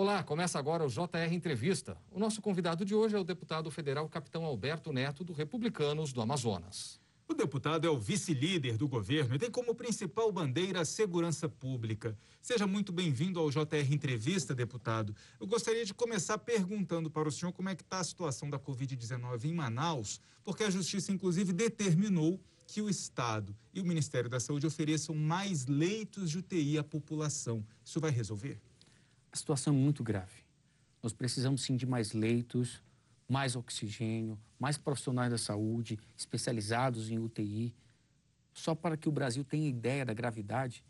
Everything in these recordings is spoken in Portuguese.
Olá, começa agora o JR Entrevista. O nosso convidado de hoje é o deputado federal Capitão Alberto Neto, do Republicanos do Amazonas. O deputado é o vice-líder do governo e tem como principal bandeira a segurança pública. Seja muito bem-vindo ao JR Entrevista, deputado. Eu gostaria de começar perguntando para o senhor como é que está a situação da Covid-19 em Manaus, porque a Justiça, inclusive, determinou que o Estado e o Ministério da Saúde ofereçam mais leitos de UTI à população. Isso vai resolver? Situação é muito grave. Nós precisamos sim de mais leitos, mais oxigênio, mais profissionais da saúde especializados em UTI. Só para que o Brasil tenha ideia da gravidade,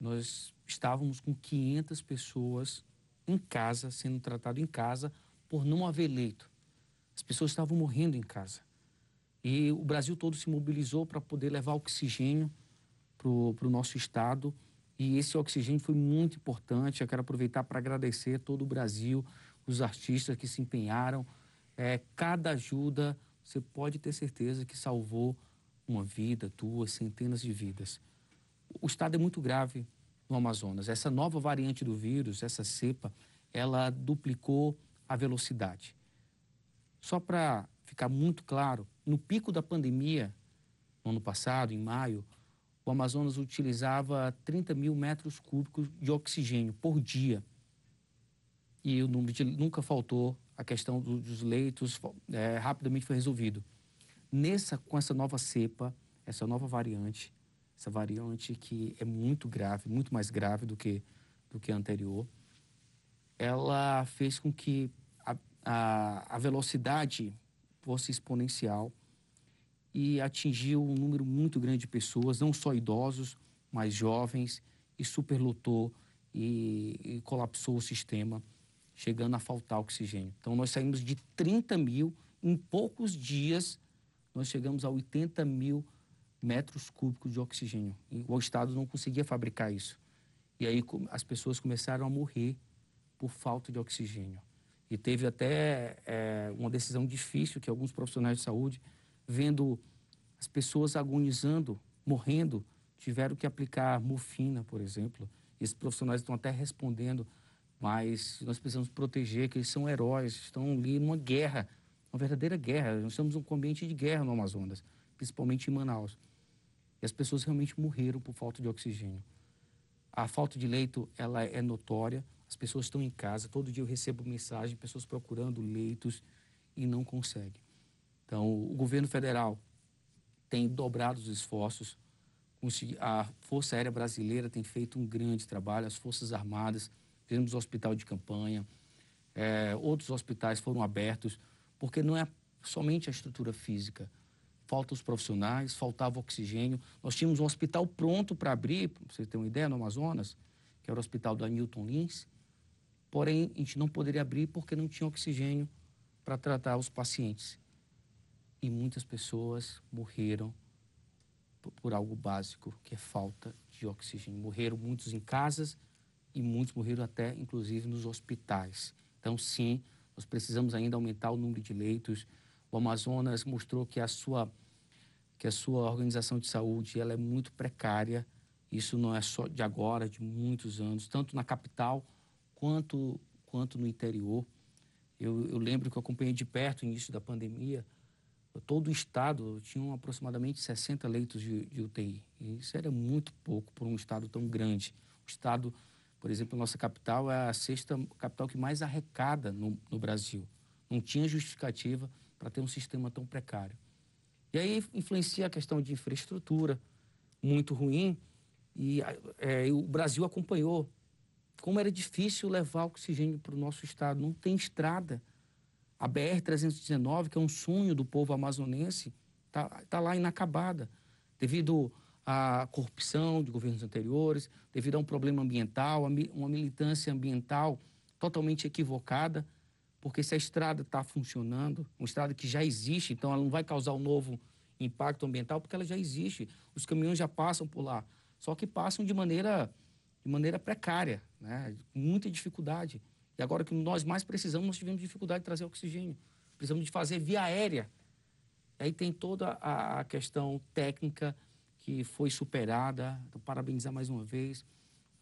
nós estávamos com 500 pessoas em casa, sendo tratado em casa, por não haver leito. As pessoas estavam morrendo em casa. E o Brasil todo se mobilizou para poder levar oxigênio para o nosso estado e esse oxigênio foi muito importante. Eu quero aproveitar para agradecer todo o Brasil, os artistas que se empenharam. É, cada ajuda, você pode ter certeza que salvou uma vida, duas, centenas de vidas. O estado é muito grave no Amazonas. Essa nova variante do vírus, essa cepa, ela duplicou a velocidade. Só para ficar muito claro, no pico da pandemia, no ano passado, em maio, o Amazonas utilizava 30 mil metros cúbicos de oxigênio por dia. E o número de, nunca faltou a questão do, dos leitos, é, rapidamente foi resolvido. Nessa, com essa nova cepa, essa nova variante, essa variante que é muito grave, muito mais grave do que, do que a anterior, ela fez com que a, a, a velocidade fosse exponencial e atingiu um número muito grande de pessoas, não só idosos, mas jovens, e superlotou e, e colapsou o sistema, chegando a faltar oxigênio. Então, nós saímos de 30 mil, em poucos dias, nós chegamos a 80 mil metros cúbicos de oxigênio. E o Estado não conseguia fabricar isso. E aí as pessoas começaram a morrer por falta de oxigênio. E teve até é, uma decisão difícil que alguns profissionais de saúde vendo as pessoas agonizando, morrendo, tiveram que aplicar morfina, por exemplo. Esses profissionais estão até respondendo, mas nós precisamos proteger, que eles são heróis, estão ali numa guerra, uma verdadeira guerra. Nós estamos num ambiente de guerra no Amazonas, principalmente em Manaus. E as pessoas realmente morreram por falta de oxigênio. A falta de leito, ela é notória. As pessoas estão em casa, todo dia eu recebo mensagem, pessoas procurando leitos e não conseguem. Então, o governo federal tem dobrado os esforços. A Força Aérea Brasileira tem feito um grande trabalho, as Forças Armadas, fizemos o hospital de campanha, é, outros hospitais foram abertos, porque não é somente a estrutura física. Faltam os profissionais, faltava oxigênio. Nós tínhamos um hospital pronto para abrir, para você ter uma ideia, no Amazonas, que era o hospital da Newton Lins. Porém, a gente não poderia abrir porque não tinha oxigênio para tratar os pacientes e muitas pessoas morreram por algo básico, que é falta de oxigênio. Morreram muitos em casas e muitos morreram até, inclusive, nos hospitais. Então, sim, nós precisamos ainda aumentar o número de leitos. O Amazonas mostrou que a sua, que a sua organização de saúde ela é muito precária. Isso não é só de agora, de muitos anos, tanto na capital quanto, quanto no interior. Eu, eu lembro que eu acompanhei de perto o início da pandemia, todo o estado tinha aproximadamente 60 leitos de, de, UTI. E isso era muito pouco por um estado tão grande. O estado, por exemplo, nossa capital é a sexta capital que mais arrecada no, no Brasil. Não tinha justificativa para ter um sistema tão precário. E aí influencia a questão de infraestrutura muito ruim e é, o Brasil acompanhou como era difícil levar oxigênio para o nosso estado. Não tem estrada a BR-319, que é um sonho do povo amazonense, está tá lá inacabada, devido à corrupção de governos anteriores, devido a um problema ambiental, uma militância ambiental totalmente equivocada, porque se a estrada está funcionando, uma estrada que já existe, então ela não vai causar um novo impacto ambiental, porque ela já existe, os caminhões já passam por lá, só que passam de maneira, de maneira precária, né? muita dificuldade. E agora que nós mais precisamos, nós tivemos dificuldade de trazer oxigênio. Precisamos de fazer via aérea. Aí tem toda a questão técnica que foi superada. Então, parabenizar mais uma vez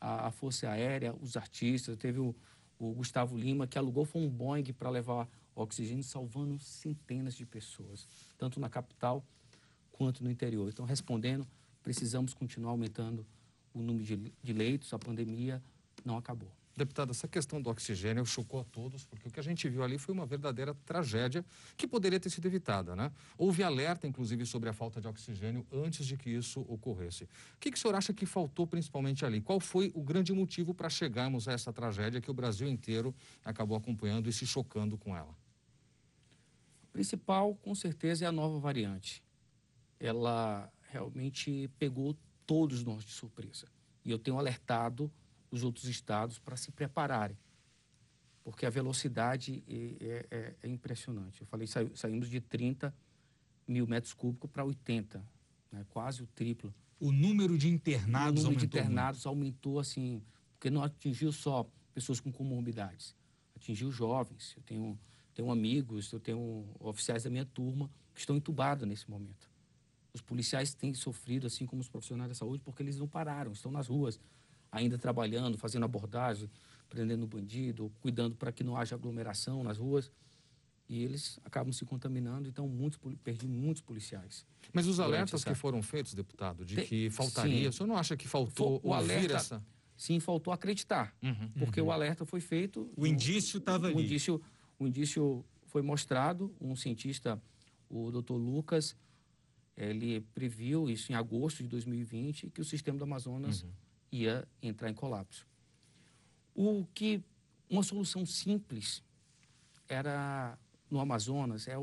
a, Força Aérea, os artistas. Teve o, o Gustavo Lima, que alugou foi um Boeing para levar oxigênio, salvando centenas de pessoas, tanto na capital quanto no interior. Então, respondendo, precisamos continuar aumentando o número de leitos, a pandemia não acabou. Deputado, essa questão do oxigênio chocou a todos, porque o que a gente viu ali foi uma verdadeira tragédia que poderia ter sido evitada, né? Houve alerta, inclusive, sobre a falta de oxigênio antes de que isso ocorresse. O que, que o senhor acha que faltou principalmente ali? Qual foi o grande motivo para chegarmos a essa tragédia que o Brasil inteiro acabou acompanhando e se chocando com ela? O principal, com certeza, é a nova variante. Ela realmente pegou todos nós de surpresa. E eu tenho alertado os outros estados para se prepararem, porque a velocidade é, é, é impressionante. Eu falei, saímos de 30 mil metros cúbicos para 80, né? quase o triplo. O número de internados aumentou? O número aumentou de internados muito. aumentou, assim, porque não atingiu só pessoas com comorbidades, atingiu jovens. Eu tenho, tenho amigos, eu tenho oficiais da minha turma que estão entubados nesse momento. Os policiais têm sofrido, assim como os profissionais da saúde, porque eles não pararam, estão nas ruas, ainda trabalhando, fazendo abordagem, prendendo bandido, cuidando para que não haja aglomeração nas ruas. E eles acabam se contaminando, então muitos, perdi muitos policiais. Mas os alertas essa... que foram feitos, deputado, de que faltaria, sim. o senhor não acha que faltou o alerta, essa... Sim, faltou acreditar, uhum, porque uhum. o alerta foi feito... O indício estava ali. O indício, o indício foi mostrado, um cientista, o doutor Lucas, ele previu isso em agosto de 2020, que o sistema do Amazonas... Uhum ia entrar em colapso. O que uma solução simples era no Amazonas, é,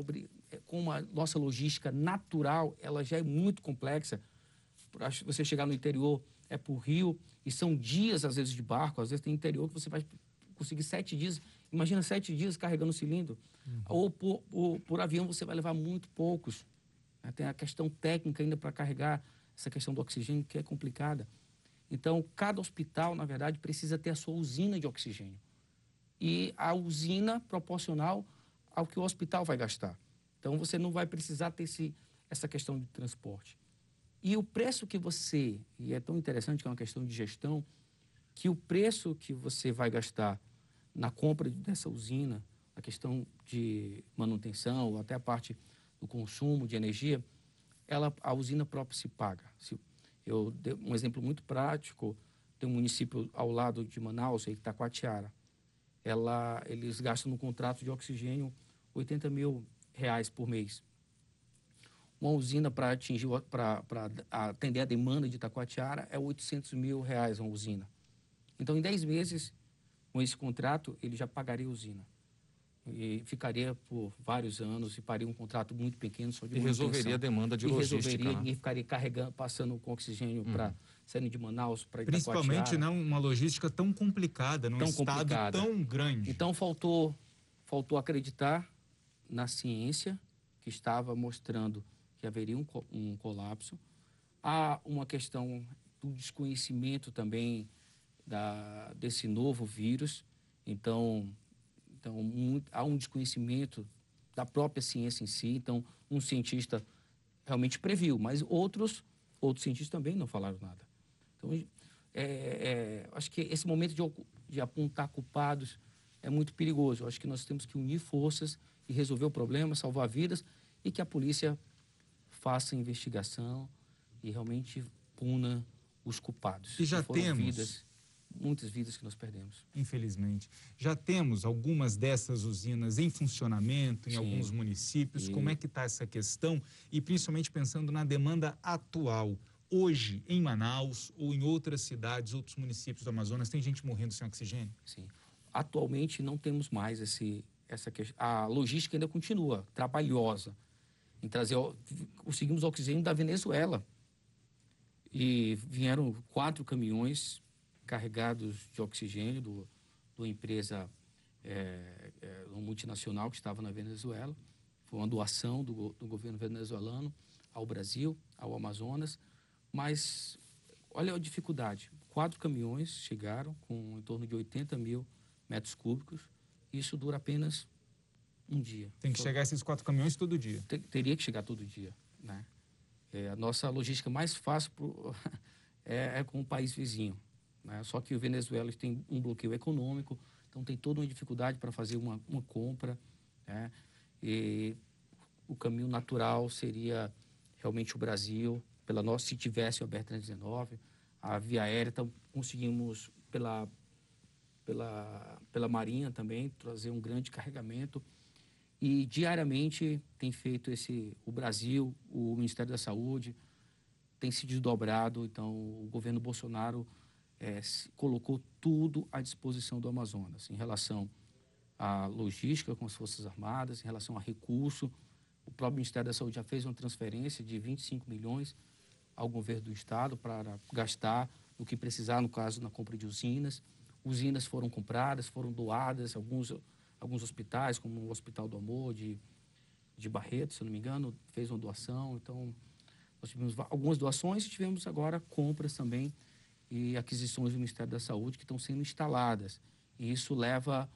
é como a nossa logística natural, ela já é muito complexa. Para você chegar no interior é por rio e são dias às vezes de barco, às vezes tem interior que você vai conseguir sete dias. Imagina sete dias carregando cilindro. Uhum. Ou por, por, por, avião você vai levar muito poucos. Né? Tem a questão técnica ainda para carregar essa questão do oxigênio que é complicada. Então, cada hospital, na verdade, precisa ter a sua usina de oxigênio. E a usina proporcional ao que o hospital vai gastar. Então, você não vai precisar ter esse, essa questão de transporte. E o preço que você, e é tão interessante que é uma questão de gestão, que o preço que você vai gastar na compra dessa usina, a questão de manutenção, até a parte do consumo de energia, ela, a usina própria se paga. Se, eu um exemplo muito prático, tem um município ao lado de Manaus, Itacoatiara. Ela, eles gastam no contrato de oxigênio 80 mil reais por mês. Uma usina para atingir, para atender a demanda de Itacoatiara é 800 mil reais uma usina. Então, em 10 meses, com esse contrato, ele já pagaria a usina e ficaria por vários anos e faria um contrato muito pequeno só de E resolveria a demanda de e logística. resolveria, né? ninguém ficaria carregando, passando com oxigênio hum. para saindo de Manaus para Principalmente não uma logística tão complicada, num tão estado complicada. tão grande. Então faltou faltou acreditar na ciência que estava mostrando que haveria um, um colapso. Há uma questão do desconhecimento também da, desse novo vírus. Então, então, muito, há um desconhecimento da própria ciência em si. Então, um cientista realmente previu, mas outros, outros cientistas também não falaram nada. Então, é, é, acho que esse momento de, de apontar culpados é muito perigoso. Eu acho que nós temos que unir forças e resolver o problema, salvar vidas e que a polícia faça investigação e realmente puna os culpados. E já temos vidas muitas vidas que nós perdemos. Infelizmente. Já temos algumas dessas usinas em funcionamento em Sim. alguns municípios. E... Como é que está essa questão? E principalmente pensando na demanda atual. Hoje, em Manaus ou em outras cidades, outros municípios do Amazonas, tem gente morrendo sem oxigênio? Sim. Atualmente não temos mais esse, essa questão. A logística ainda continua trabalhosa em trazer. Conseguimos oxigênio da Venezuela. E vieram quatro caminhões carregados de oxigênio do, uma empresa é, é, uma multinacional que estava na Venezuela. Foi uma doação do, do governo venezuelano ao Brasil, ao Amazonas. Mas olha a dificuldade. Quatro caminhões chegaram com em torno de 80 mil metros cúbicos. Isso dura apenas um dia. Tem que Só, chegar esses quatro caminhões todo dia. Te, teria que chegar todo dia, né? É, a nossa logística mais fácil pro, é, é com o país vizinho. Né? Só que o Venezuela tem um bloqueio econômico, então tem toda uma dificuldade para fazer uma, uma compra. Né? E o caminho natural seria realmente o Brasil, pela nossa, se tivesse o BR-319, a via aérea, então conseguimos pela, pela, pela Marinha também trazer um grande carregamento. E diariamente tem feito esse, o Brasil, o Ministério da Saúde, tem se desdobrado, então o governo Bolsonaro é, colocou tudo à disposição do Amazonas em relação à logística com as Forças Armadas, em relação a recurso. O próprio Ministério da Saúde já fez uma transferência de 25 milhões ao governo do Estado para gastar o que precisar, no caso, na compra de usinas. Usinas foram compradas, foram doadas, alguns, alguns hospitais, como o Hospital do Amor de, de Barreto, se não me engano, fez uma doação. Então, nós tivemos algumas doações e tivemos agora compras também e aquisições do Ministério da Saúde que estão sendo instaladas. E isso leva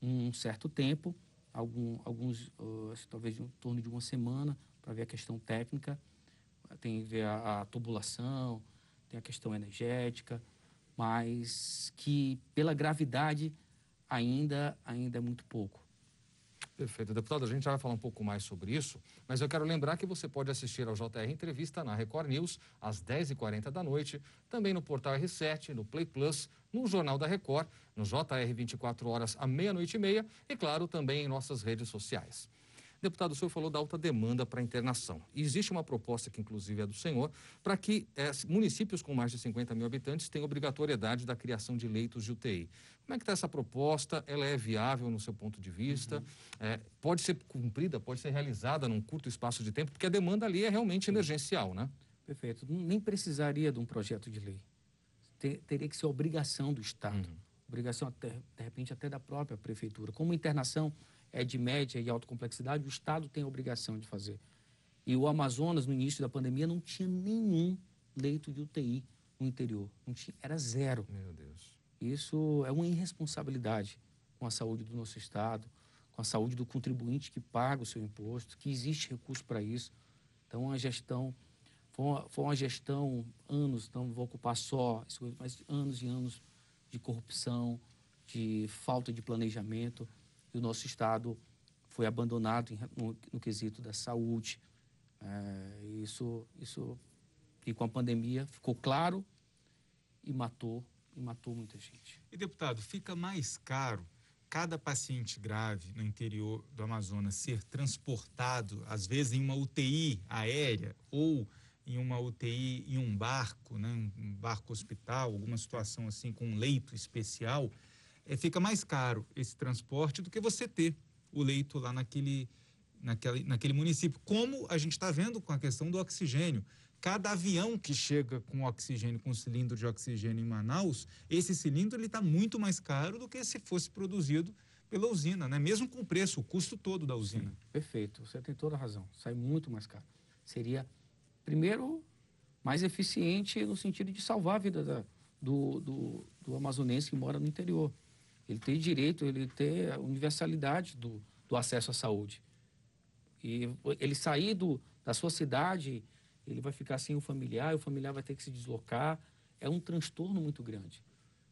um certo tempo, algum, alguns, uh, talvez em torno de uma semana, para ver a questão técnica. Tem ver a, a tubulação, tem a questão energética, mas que pela gravidade ainda, ainda é muito pouco. Perfeito. Deputado, a gente já vai falar um pouco mais sobre isso, mas eu quero lembrar que você pode assistir ao JR Entrevista na Record News às 10h40 da noite, também no portal R7, no Play Plus, no Jornal da Record, no JR 24 horas à meia-noite e meia e, claro, também em nossas redes sociais. Deputado, o senhor falou da alta demanda para internação. E existe uma proposta, que inclusive é do senhor, para que é, municípios com mais de 50 mil habitantes tenham obrigatoriedade da criação de leitos de UTI. Como é que está essa proposta? Ela é viável no seu ponto de vista? Uhum. É, pode ser cumprida, pode ser realizada num curto espaço de tempo, porque a demanda ali é realmente emergencial, né? Perfeito. Nem precisaria de um projeto de lei. Ter, teria que ser obrigação do Estado. Uhum. Obrigação, até, de repente, até da própria prefeitura. Como internação é de média e alta complexidade, o Estado tem a obrigação de fazer. E o Amazonas, no início da pandemia, não tinha nenhum leito de UTI no interior. Não tinha, era zero. Meu Deus. Isso é uma irresponsabilidade com a saúde do nosso Estado, com a saúde do contribuinte que paga o seu imposto, que existe recurso para isso. Então, a gestão foi uma, foi uma gestão, anos, não vou ocupar só, mas anos e anos de corrupção, de falta de planejamento e o nosso Estado foi abandonado no, no quesito da saúde. É, isso, isso, e com a pandemia ficou claro e matou, e matou muita gente. E, deputado, fica mais caro cada paciente grave no interior do Amazonas ser transportado, às vezes em uma UTI aérea ou em uma UTI em um barco, né, um barco hospital, alguma situação assim com um leito especial, é, fica mais caro esse transporte do que você ter o leito lá naquele, naquele, naquele município. Como a gente está vendo com a questão do oxigênio. Cada avião que chega com oxigênio, com cilindro de oxigênio em Manaus, esse cilindro está muito mais caro do que se fosse produzido pela usina, né? mesmo com o preço, o custo todo da usina. Sim, perfeito, você tem toda a razão. Sai muito mais caro. Seria, primeiro, mais eficiente no sentido de salvar a vida da, do, do, do amazonense que mora no interior. Ele tem direito, ele tem a universalidade do, do acesso à saúde. E ele sair do, da sua cidade, ele vai ficar sem o familiar, e o familiar vai ter que se deslocar. É um transtorno muito grande.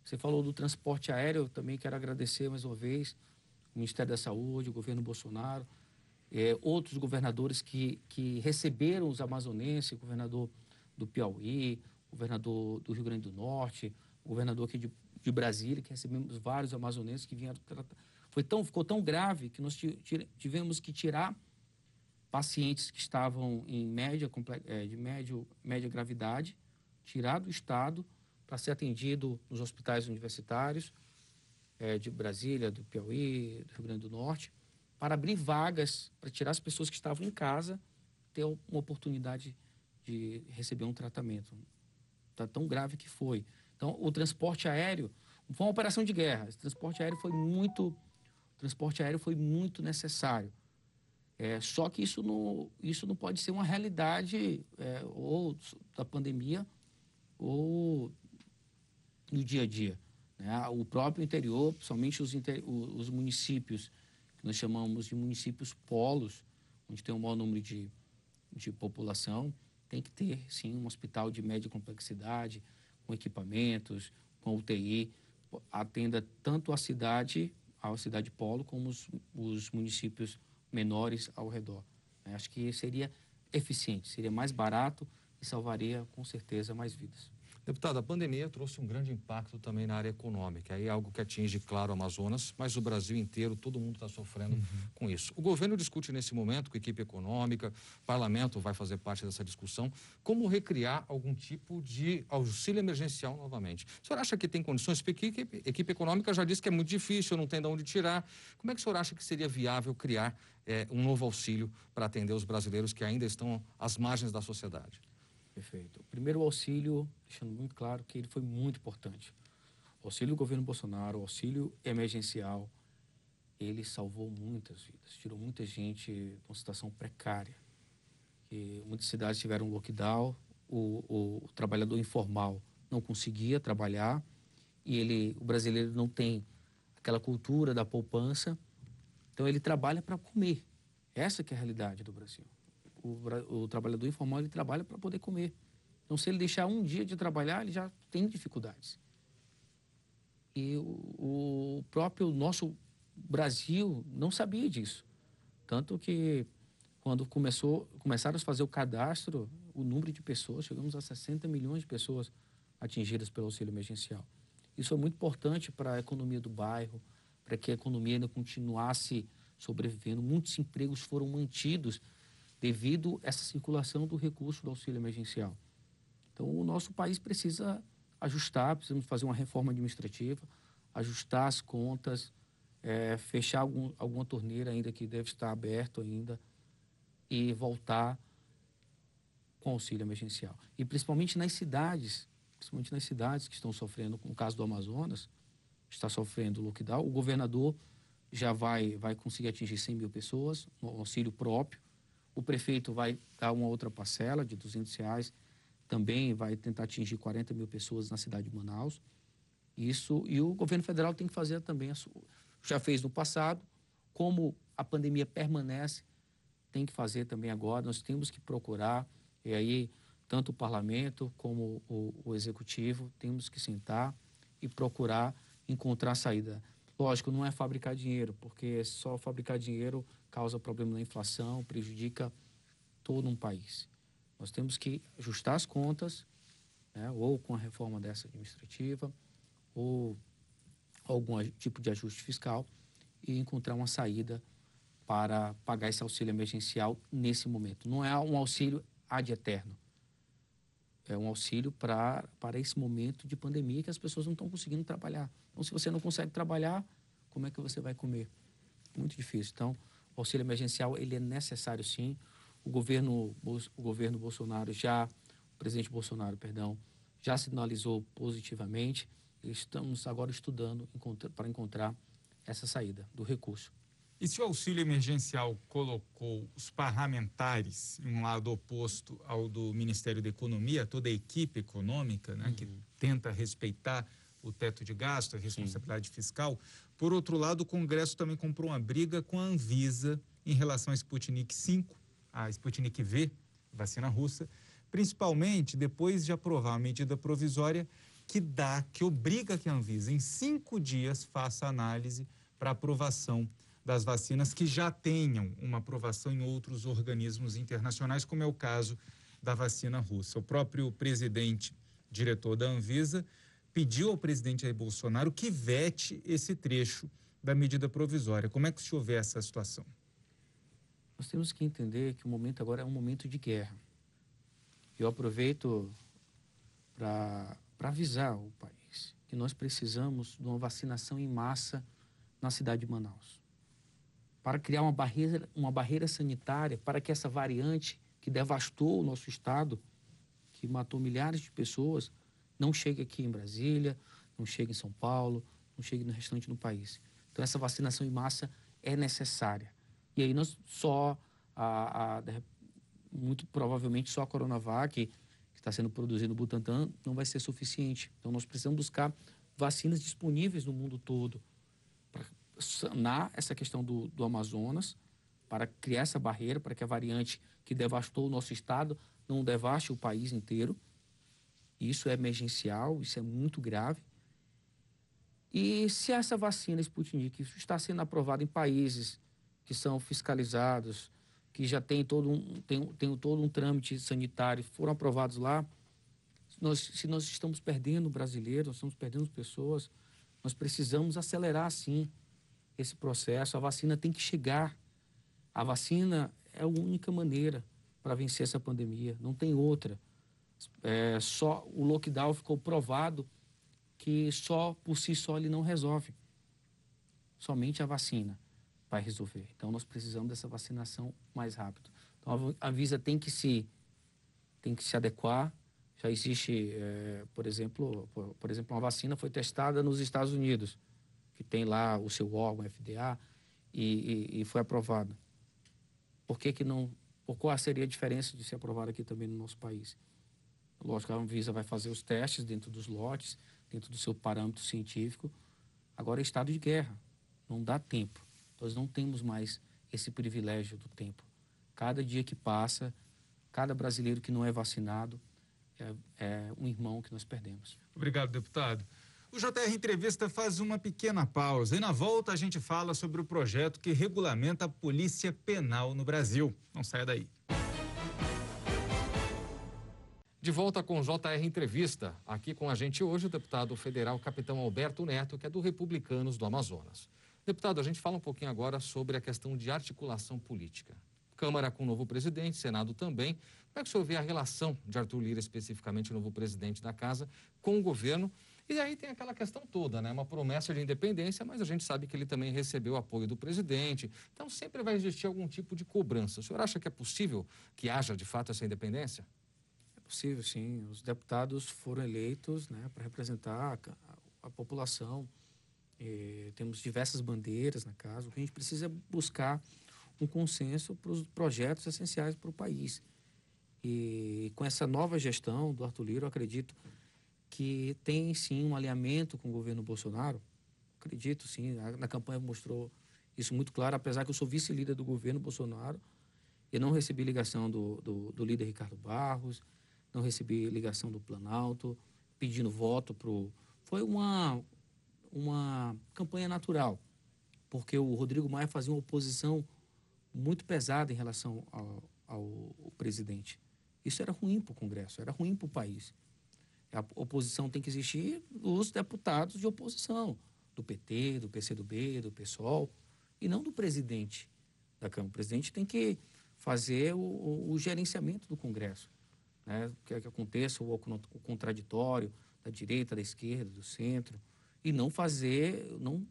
Você falou do transporte aéreo, eu também quero agradecer mais uma vez o Ministério da Saúde, o governo Bolsonaro, é, outros governadores que, que receberam os amazonenses, governador do Piauí, governador do Rio Grande do Norte, governador aqui de de Brasília, que recebemos vários amazonenses que vieram. Foi tão, ficou tão grave que nós tivemos que tirar pacientes que estavam em média, é, de médio, média gravidade, tirar do estado para ser atendido nos hospitais universitários é, de Brasília, do Piauí, do Rio Grande do Norte, para abrir vagas, para tirar as pessoas que estavam em casa, ter uma oportunidade de receber um tratamento. Tá tão grave que foi. Então, o transporte aéreo foi uma operação de guerra. O transporte aéreo foi muito, transporte aéreo foi muito necessário. É, só que isso não, isso não pode ser uma realidade é, ou da pandemia ou no dia a dia. Né? O próprio interior, principalmente os, inter, os municípios, que nós chamamos de municípios polos, onde tem um maior número de, de população, tem que ter, sim, um hospital de média complexidade, com equipamentos, com UTI, atenda tanto a cidade, a cidade polo, como os, os municípios menores ao redor. Né? Acho que seria eficiente, seria mais barato e salvaria com certeza mais vidas. Deputado, a pandemia trouxe um grande impacto também na área econômica. Aí é algo que atinge, claro, o Amazonas, mas o Brasil inteiro, todo mundo está sofrendo uhum. com isso. O governo discute nesse momento com a equipe econômica, o parlamento vai fazer parte dessa discussão, como recriar algum tipo de auxílio emergencial novamente. O senhor acha que tem condições? Porque a equipe, a equipe econômica já disse que é muito difícil, não tem de onde tirar. Como é que o senhor acha que seria viável criar é, um novo auxílio para atender os brasileiros que ainda estão às margens da sociedade? Perfeito. O primeiro auxílio, deixando muito claro que ele foi muito importante. O auxílio do governo Bolsonaro, o auxílio emergencial, ele salvou muitas vidas, tirou muita gente de uma situação precária. E muitas cidades tiveram lockdown, o, o, o trabalhador informal não conseguia trabalhar e ele, o brasileiro não tem aquela cultura da poupança, então ele trabalha para comer. Essa que é a realidade do Brasil o, o trabalhador informal ele trabalha para poder comer. Então, se ele deixar um dia de trabalhar, ele já tem dificuldades. E o, o próprio nosso Brasil não sabia disso. Tanto que, quando começou, começaram a fazer o cadastro, o número de pessoas, chegamos a 60 milhões de pessoas atingidas pelo auxílio emergencial. Isso é muito importante para a economia do bairro, para que a economia ainda continuasse sobrevivendo. Muitos empregos foram mantidos devido a essa circulação do recurso do auxílio emergencial. Então, o nosso país precisa ajustar, precisamos fazer uma reforma administrativa, ajustar as contas, é, fechar algum, alguma torneira ainda que deve estar aberto ainda e voltar com auxílio emergencial. E principalmente nas cidades, principalmente nas cidades que estão sofrendo, no caso do Amazonas, está sofrendo lockdown, o governador já vai, vai conseguir atingir 100 mil pessoas, no auxílio próprio, o prefeito vai dar uma outra parcela de 200 reais, também vai tentar atingir 40 mil pessoas na cidade de Manaus. Isso, e o governo federal tem que fazer também, a sua, já fez no passado, como a pandemia permanece, tem que fazer também agora. Nós temos que procurar, e aí, tanto o parlamento como o, o executivo, temos que sentar e procurar encontrar saída. Lógico, não é fabricar dinheiro, porque só fabricar dinheiro causa problema na inflação, prejudica todo um país. Nós temos que ajustar as contas, né, ou com a reforma dessa administrativa, ou algum tipo de ajuste fiscal, e encontrar uma saída para pagar esse auxílio emergencial nesse momento. Não é um auxílio ad eterno. É um auxílio para, para esse momento de pandemia que as pessoas não estão conseguindo trabalhar. Então, se você não consegue trabalhar, como é que você vai comer? Muito difícil. Então, o auxílio emergencial ele é necessário sim. O governo, o governo Bolsonaro já, o presidente Bolsonaro, perdão, já sinalizou positivamente. Estamos agora estudando para encontrar essa saída do recurso. E se o auxílio emergencial colocou os parlamentares em um lado oposto ao do Ministério da Economia, toda a equipe econômica, né, uhum. que tenta respeitar o teto de gasto, a responsabilidade Sim. fiscal. Por outro lado, o Congresso também comprou uma briga com a Anvisa em relação à Sputnik 5, a Sputnik V, vacina russa, principalmente depois de aprovar a medida provisória que dá, que obriga que a Anvisa, em cinco dias, faça análise para aprovação das vacinas que já tenham uma aprovação em outros organismos internacionais, como é o caso da vacina russa. O próprio presidente, diretor da Anvisa, pediu ao presidente Jair Bolsonaro que vete esse trecho da medida provisória. Como é que o senhor vê essa situação? Nós temos que entender que o momento agora é um momento de guerra. Eu aproveito para avisar o país que nós precisamos de uma vacinação em massa na cidade de Manaus. Para criar uma barreira, uma barreira sanitária para que essa variante que devastou o nosso estado, que matou milhares de pessoas, não chegue aqui em Brasília, não chegue em São Paulo, não chegue no restante do país. Então, essa vacinação em massa é necessária. E aí, nós só, a, a, muito provavelmente, só a Coronavac, que está sendo produzida no Butantan, não vai ser suficiente. Então, nós precisamos buscar vacinas disponíveis no mundo todo para sanar essa questão do, do Amazonas, para criar essa barreira, para que a variante que devastou o nosso estado não devaste o país inteiro isso é emergencial, isso é muito grave. E se essa vacina Sputnik está sendo aprovada em países que são fiscalizados, que já tem todo um, tem, tem todo um trâmite sanitário, foram aprovados lá, nós, se nós estamos perdendo brasileiros, nós estamos perdendo pessoas, nós precisamos acelerar, sim, esse processo. A vacina tem que chegar. A vacina é a única maneira para vencer essa pandemia, não tem outra. É, só o lockdown ficou provado que só por si só ele não resolve. Somente a vacina vai resolver. Então nós precisamos dessa vacinação mais rápido. Então a Visa tem que se tem que se adequar. Já existe, é, por exemplo, por, por, exemplo, uma vacina foi testada nos Estados Unidos, que tem lá o seu órgão FDA e, e, e foi aprovado. Por que que não? Por qual seria a diferença de ser aprovado aqui também no nosso país? Lógico, a Anvisa vai fazer os testes dentro dos lotes, dentro do seu parâmetro científico. Agora é estado de guerra, não dá tempo. Nós não temos mais esse privilégio do tempo. Cada dia que passa, cada brasileiro que não é vacinado é, é um irmão que nós perdemos. Obrigado, deputado. O JR Entrevista faz uma pequena pausa e na volta a gente fala sobre o projeto que regulamenta a polícia penal no Brasil. Não saia daí. De volta com o JR Entrevista. Aqui com a gente hoje o deputado federal capitão Alberto Neto, que é do Republicanos do Amazonas. Deputado, a gente fala um pouquinho agora sobre a questão de articulação política. Câmara com o novo presidente, Senado também. Como é que o senhor vê a relação de Arthur Lira, especificamente o novo presidente da casa, com o governo? E aí tem aquela questão toda, né? Uma promessa de independência, mas a gente sabe que ele também recebeu apoio do presidente. Então sempre vai existir algum tipo de cobrança. O senhor acha que é possível que haja de fato essa independência? Possível, sim. Os deputados foram eleitos né, para representar a, a população. E temos diversas bandeiras na casa. O que a gente precisa é buscar um consenso para os projetos essenciais para o país. E com essa nova gestão do Arthur Lira, eu acredito que tem sim um alinhamento com o governo Bolsonaro. Acredito sim, na campanha mostrou isso muito claro, apesar que eu sou vice-líder do governo Bolsonaro. Eu não recebi ligação do, do, do líder Ricardo Barros, não recebi ligação do Planalto pedindo voto para Foi uma, uma campanha natural, porque o Rodrigo Maia fazia uma oposição muito pesada em relação ao, ao, presidente. Isso era ruim para o Congresso, era ruim para o país. A oposição tem que existir dos deputados de oposição, do PT, do PCdoB, do PSOL, e não do presidente da Câmara. O presidente tem que fazer o, o gerenciamento do Congresso né, que, que aconteça o, o contraditório da direita, da esquerda, do centro, e não fazer, não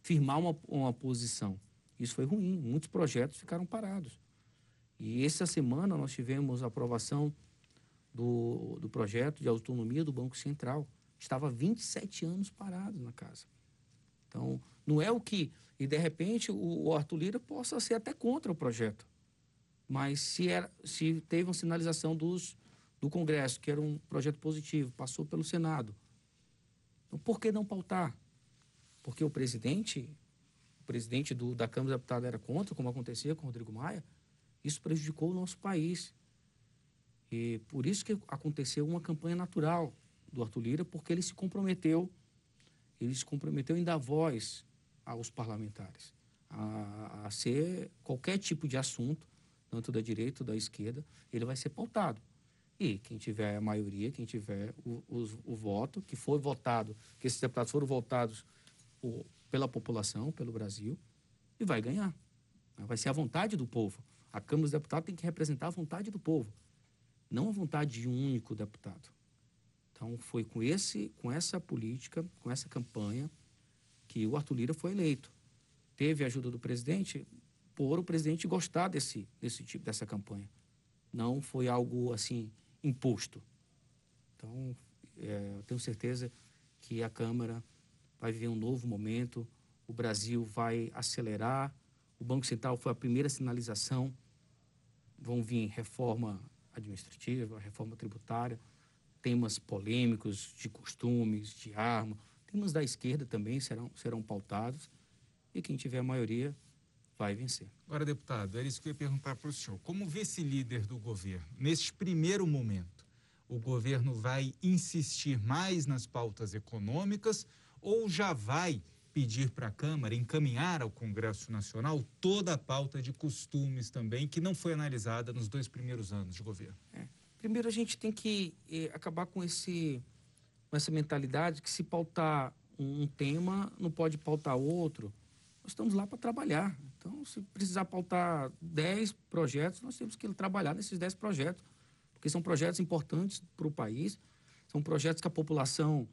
firmar uma, uma posição. Isso foi ruim, muitos projetos ficaram parados. E essa semana nós tivemos a aprovação do, do projeto de autonomia do Banco Central. Estava 27 anos parado na casa. Então, não é o que. E, de repente, o, o Arthur Lira possa ser até contra o projeto. Mas se, era, se teve uma sinalização dos, do Congresso, que era um projeto positivo, passou pelo Senado. Então, por que não pautar? Porque o presidente, o presidente do, da Câmara dos Deputados era contra, como acontecia com o Rodrigo Maia. Isso prejudicou o nosso país. E por isso que aconteceu uma campanha natural do Arthur Lira, porque ele se comprometeu, ele se comprometeu em dar voz aos parlamentares, a, a ser qualquer tipo de assunto, tanto da direita ou da esquerda, ele vai ser pautado. E quem tiver a maioria, quem tiver o, o, o voto, que foi votado, que esses deputados foram votados pela população, pelo Brasil, e vai ganhar. Vai ser a vontade do povo. A Câmara dos Deputados tem que representar a vontade do povo, não a vontade de um único deputado. Então, foi com, esse, com essa política, com essa campanha, que o Arthur Lira foi eleito. Teve a ajuda do presidente por o presidente gostar desse, desse tipo, dessa campanha. Não foi algo assim imposto. Então, é, eu tenho certeza que a Câmara vai viver um novo momento, o Brasil vai acelerar, o Banco Central foi a primeira sinalização, vão vir reforma administrativa, reforma tributária, temas polêmicos de costumes, de arma, temas da esquerda também serão, serão pautados e quem tiver a maioria vai vencer. Agora, deputado, era isso que eu ia perguntar para o senhor. Como vice-líder do governo, neste primeiro momento, o governo vai insistir mais nas pautas econômicas ou já vai pedir para a Câmara encaminhar ao Congresso Nacional toda a pauta de costumes também, que não foi analisada nos dois primeiros anos de governo? É. Primeiro, a gente tem que eh, acabar com, esse, com essa mentalidade que se pautar um tema, não pode pautar outro. Nós estamos lá para trabalhar. Então, se precisar pautar 10 projetos, nós temos que trabalhar nesses 10 projetos, porque são projetos importantes para o país, são projetos que a população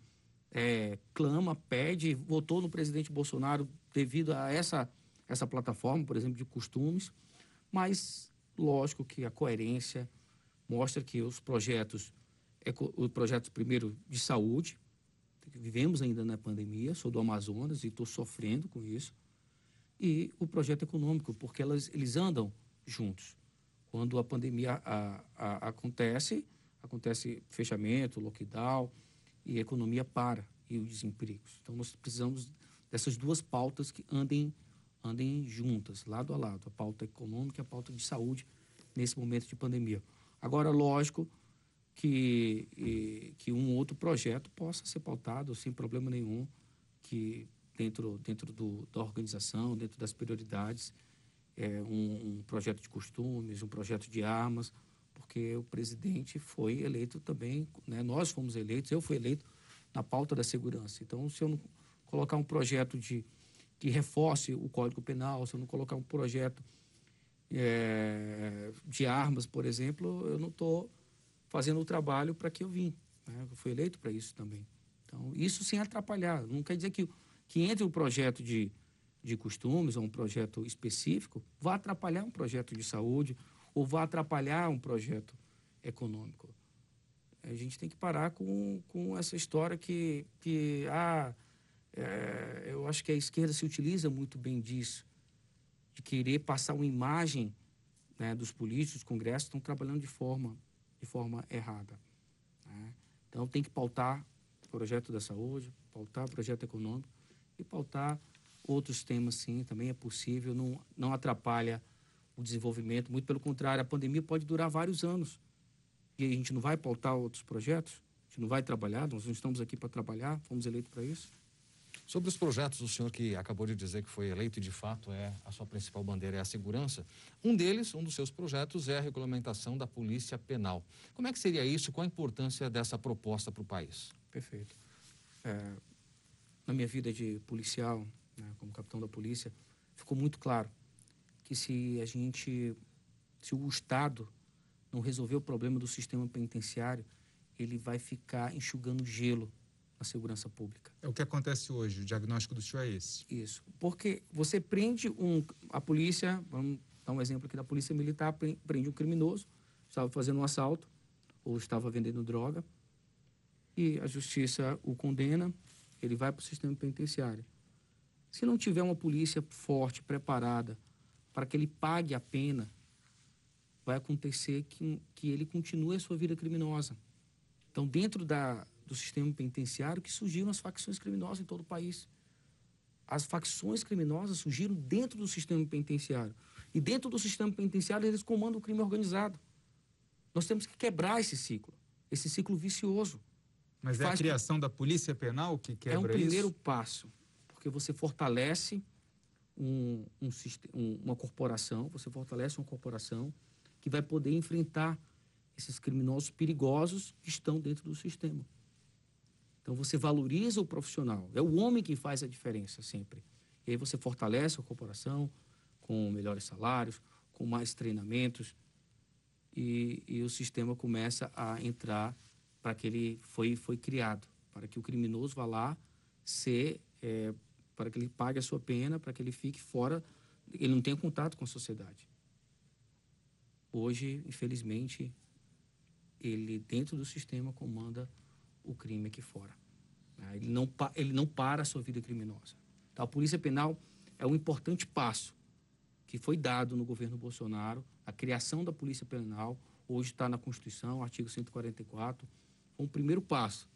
é, clama, pede, votou no presidente Bolsonaro devido a essa, essa plataforma, por exemplo, de costumes, mas lógico que a coerência mostra que os projetos, os projetos primeiro de saúde, vivemos ainda na pandemia, sou do Amazonas e estou sofrendo com isso, e o projeto econômico, porque elas, eles andam juntos. Quando a pandemia a, a, acontece, acontece fechamento, lockdown, e a economia para e os desempregos. Então nós precisamos dessas duas pautas que andem andem juntas, lado a lado, a pauta econômica e a pauta de saúde nesse momento de pandemia. Agora, lógico que que um outro projeto possa ser pautado sem problema nenhum, que dentro dentro do, da organização, dentro das prioridades, é, um, um projeto de costumes, um projeto de armas, porque o presidente foi eleito também, né? nós fomos eleitos, eu fui eleito na pauta da segurança. Então, se eu não colocar um projeto de que reforce o Código Penal, se eu não colocar um projeto é, de armas, por exemplo, eu não estou fazendo o trabalho para que eu vim. Né? Eu fui eleito para isso também. Então, isso sem atrapalhar. Não quer dizer que, que entre um projeto de, de costumes ou um projeto específico vá atrapalhar um projeto de saúde ou vai atrapalhar um projeto econômico. A gente tem que parar com, com essa história que, que ah, é, eu acho que a esquerda se utiliza muito bem disso, de querer passar uma imagem né, dos políticos, dos congressos, estão trabalhando de forma, de forma errada. Né? Então tem que pautar o projeto da saúde, pautar o projeto econômico e pautar outros temas, sim, também é possível, não, não atrapalha o desenvolvimento. Muito pelo contrário, a pandemia pode durar vários anos. E a gente não vai pautar outros projetos? A gente não vai trabalhar? Nós não estamos aqui para trabalhar? Fomos eleitos para isso? Sobre os projetos, o senhor que acabou de dizer que foi eleito e de fato é a sua principal bandeira é a segurança. Um deles, um dos seus projetos é a regulamentação da polícia penal. Como é que seria isso? Qual a importância dessa proposta para o país? Perfeito. É, na minha vida de policial, né, como capitão da polícia, ficou muito claro que se a gente, se o Estado não resolver o problema do sistema penitenciário, ele vai ficar enxugando gelo na segurança pública. É o que acontece hoje, o diagnóstico do senhor é esse. Isso, porque você prende um, a polícia, vamos dar um exemplo aqui da polícia militar, prende um criminoso, estava fazendo um assalto ou estava vendendo droga, e a justiça o condena, ele vai para o sistema penitenciário. Se não tiver uma polícia forte, preparada, para que ele pague a pena, vai acontecer que, que ele continue a sua vida criminosa. Então, dentro da, do sistema penitenciário, que surgiram as facções criminosas em todo o país. As facções criminosas surgiram dentro do sistema penitenciário. E dentro do sistema penitenciário, eles comandam o crime organizado. Nós temos que quebrar esse ciclo, esse ciclo vicioso. Mas é a criação que... da polícia penal que quebra isso? É um primeiro isso? passo, porque você fortalece um, um, uma corporação, você fortalece uma corporação que vai poder enfrentar esses criminosos perigosos que estão dentro do sistema. Então você valoriza o profissional, é o homem que faz a diferença sempre. E aí você fortalece a corporação com melhores salários, com mais treinamentos e, e o sistema começa a entrar para que ele foi foi criado, para que o criminoso vá lá ser é, para que ele pague a sua pena, para que ele fique fora, ele não tenha contato com a sociedade. Hoje, infelizmente, ele dentro do sistema comanda o crime aqui fora. Né? Ele não, ele não para a sua vida criminosa. Então, a Polícia Penal é um importante passo que foi dado no governo Bolsonaro, a criação da Polícia Penal, hoje está na Constituição, artigo 144, foi um primeiro passo.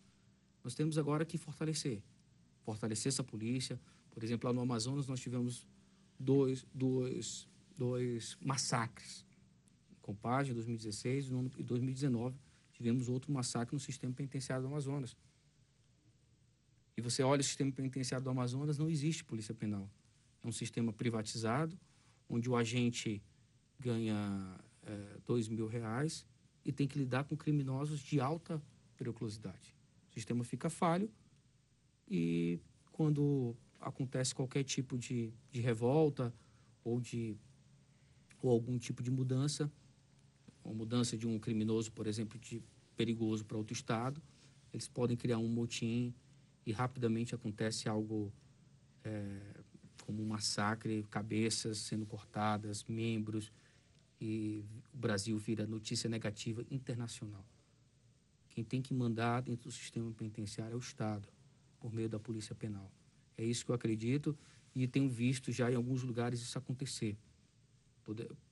Nós temos agora que fortalecer, fortalecer essa polícia, por exemplo, lá no Amazonas nós tivemos dois, dois, dois massacres. Compagem, em 2016 e 2019 tivemos outro massacre no sistema penitenciário do Amazonas. E você olha o sistema penitenciário do Amazonas, não existe polícia penal. É um sistema privatizado, onde o agente ganha é, dois mil reais e tem que lidar com criminosos de alta periculosidade. O sistema fica falho e quando acontece qualquer tipo de, de revolta ou de ou algum tipo de mudança, uma mudança de um criminoso, por exemplo, de perigoso para outro estado, eles podem criar um motim e rapidamente acontece algo é, como um massacre, cabeças sendo cortadas, membros, e o Brasil vira notícia negativa internacional. Quem tem que mandar dentro do sistema penitenciário é o Estado, por meio da Polícia Penal. É isso que eu acredito e tenho visto já em alguns lugares isso acontecer.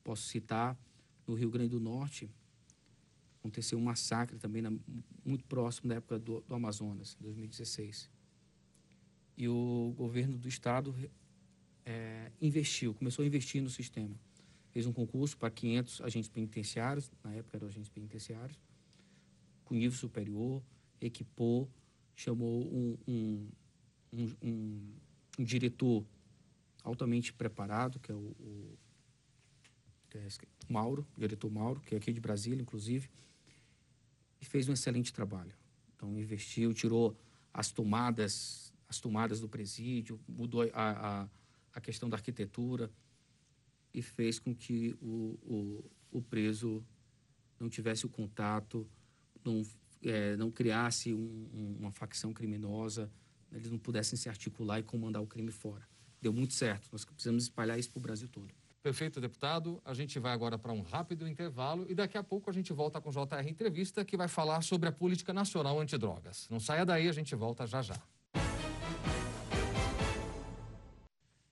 Posso citar no Rio Grande do Norte, aconteceu um massacre também na, muito próximo da época do, do Amazonas, em 2016. E o governo do estado é, investiu, começou a investir no sistema. Fez um concurso para 500 agentes penitenciários, na época eram agentes penitenciários, com nível superior, equipou, chamou um, um, um, um, diretor altamente preparado, que é o, o é Mauro, diretor Mauro, que é aqui de Brasília, inclusive, e fez um excelente trabalho. Então, investiu, tirou as tomadas, as tomadas do presídio, mudou a, a, a questão da arquitetura e fez com que o, o, o preso não tivesse o contato, não, é, não criasse um, um, uma facção criminosa, eles não pudessem se articular e comandar o crime fora. Deu muito certo. Nós precisamos espalhar isso para o Brasil todo. Perfeito, deputado. A gente vai agora para um rápido intervalo e daqui a pouco a gente volta com o JR Entrevista, que vai falar sobre a política nacional antidrogas. Não saia daí, a gente volta já já.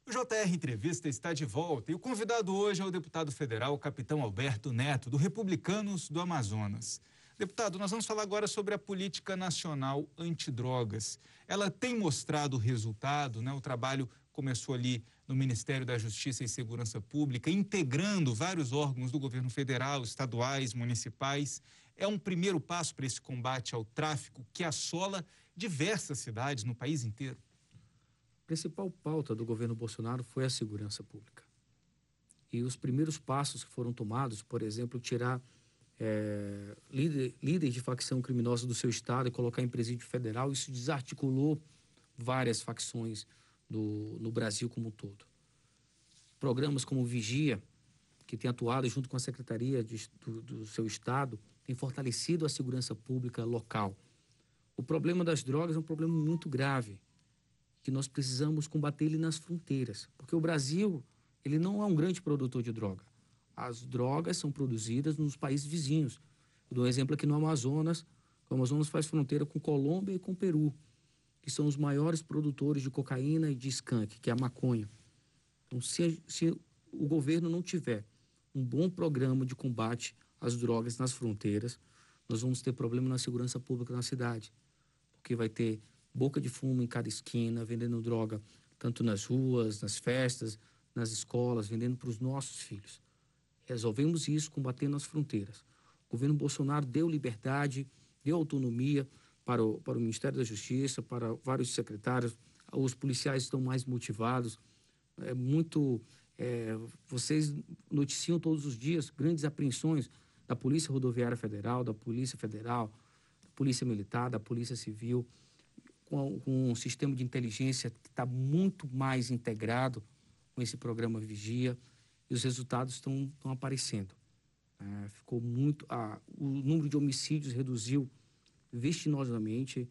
O JR Entrevista está de volta e o convidado hoje é o deputado federal Capitão Alberto Neto, do Republicanos do Amazonas. Deputado, nós vamos falar agora sobre a política nacional antidrogas. Ela tem mostrado resultado, né? O trabalho começou ali no Ministério da Justiça e Segurança Pública, integrando vários órgãos do governo federal, estaduais, municipais. É um primeiro passo para esse combate ao tráfico que assola diversas cidades no país inteiro. A principal pauta do governo Bolsonaro foi a segurança pública. E os primeiros passos que foram tomados, por exemplo, tirar é, líder, líderes de facção criminosa do seu estado e colocar em presídio federal, isso desarticulou várias facções do, no Brasil como um todo. Programas como Vigia, que tem atuado junto com a Secretaria de, do, do seu Estado, tem fortalecido a segurança pública local. O problema das drogas é um problema muito grave, que nós precisamos combater ele nas fronteiras, porque o Brasil ele não é um grande produtor de droga. As drogas são produzidas nos países vizinhos. Eu dou um exemplo aqui no Amazonas. O Amazonas faz fronteira com Colômbia e com Peru que são os maiores produtores de cocaína e de skunk, que é a maconha. Então, se, se o governo não tiver um bom programa de combate às drogas nas fronteiras, nós vamos ter problema na segurança pública na cidade, porque vai ter boca de fumo em cada esquina, vendendo droga, tanto nas ruas, nas festas, nas escolas, vendendo para os nossos filhos. Resolvemos isso combatendo as fronteiras. O governo Bolsonaro deu liberdade, deu autonomia, para o, para o Ministério da Justiça, para vários secretários. Os policiais estão mais motivados. É muito. É, vocês noticiam todos os dias grandes apreensões da Polícia Rodoviária Federal, da Polícia Federal, da Polícia Militar, da Polícia Civil, com, com um sistema de inteligência que está muito mais integrado com esse programa Vigia e os resultados estão, aparecendo. É, ficou muito. O número de homicídios reduziu vertiginosamente.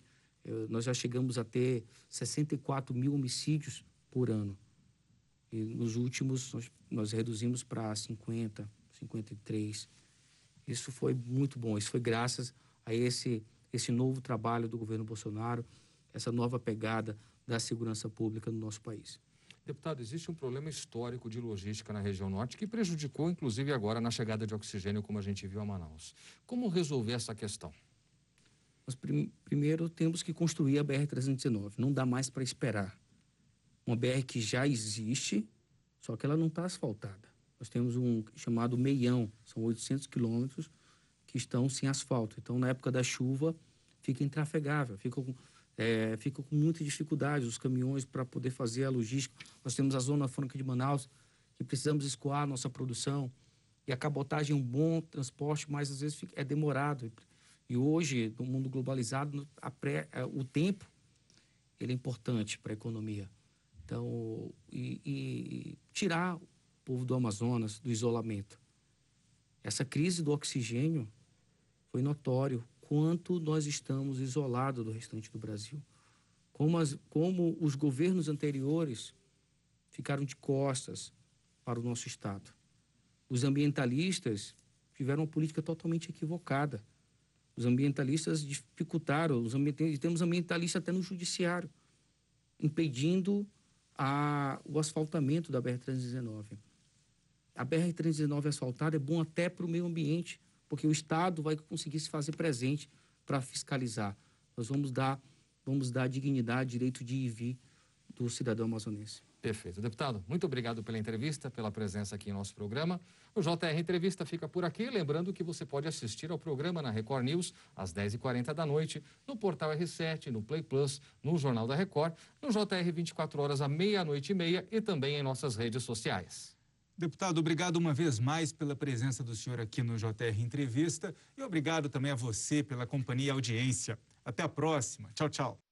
Nós já chegamos a ter 64 mil homicídios por ano. E nos últimos, nós, nós reduzimos para 50, 53. Isso foi muito bom. Isso foi graças a esse, esse novo trabalho do governo Bolsonaro, essa nova pegada da segurança pública no nosso país. Deputado, existe um problema histórico de logística na região norte que prejudicou, inclusive agora, na chegada de oxigênio, como a gente viu a Manaus. Como resolver essa questão? Nós prim primeiro temos que construir a BR-319. Não dá mais para esperar. Uma BR que já existe, só que ela não está asfaltada. Nós temos um chamado meião, são 800 quilômetros que estão sem asfalto. Então, na época da chuva, fica intrafegável, fica com, é, ficam com muita dificuldade os caminhões para poder fazer a logística. Nós temos a Zona Franca de Manaus, que precisamos escoar nossa produção. E a cabotagem é um bom transporte, mas às vezes é demorado. E hoje, no mundo globalizado, pré, é, o tempo ele é importante para a economia. Então, e, e tirar o povo do Amazonas do isolamento. Essa crise do oxigênio foi notório quanto nós estamos isolados do restante do Brasil. Como, as, como os governos anteriores ficaram de costas para o nosso Estado. Os ambientalistas tiveram uma política totalmente equivocada. Os ambientalistas dificultaram, os ambientalistas, temos ambientalistas até no judiciário, impedindo a, o asfaltamento da BR-319. A BR-319 asfaltada é bom até para o meio ambiente, porque o Estado vai conseguir se fazer presente para fiscalizar. Nós vamos dar, vamos dar dignidade, direito de ir e vir do cidadão amazonense. Perfeito. Deputado, muito obrigado pela entrevista, pela presença aqui em nosso programa. O JR Entrevista fica por aqui. Lembrando que você pode assistir ao programa na Record News às 10h40 da noite, no portal R7, no Play Plus, no Jornal da Record, no JR 24 horas à meia-noite e meia e também em nossas redes sociais. Deputado, obrigado uma vez mais pela presença do senhor aqui no JR Entrevista e obrigado também a você pela companhia e audiência. Até a próxima. Tchau, tchau.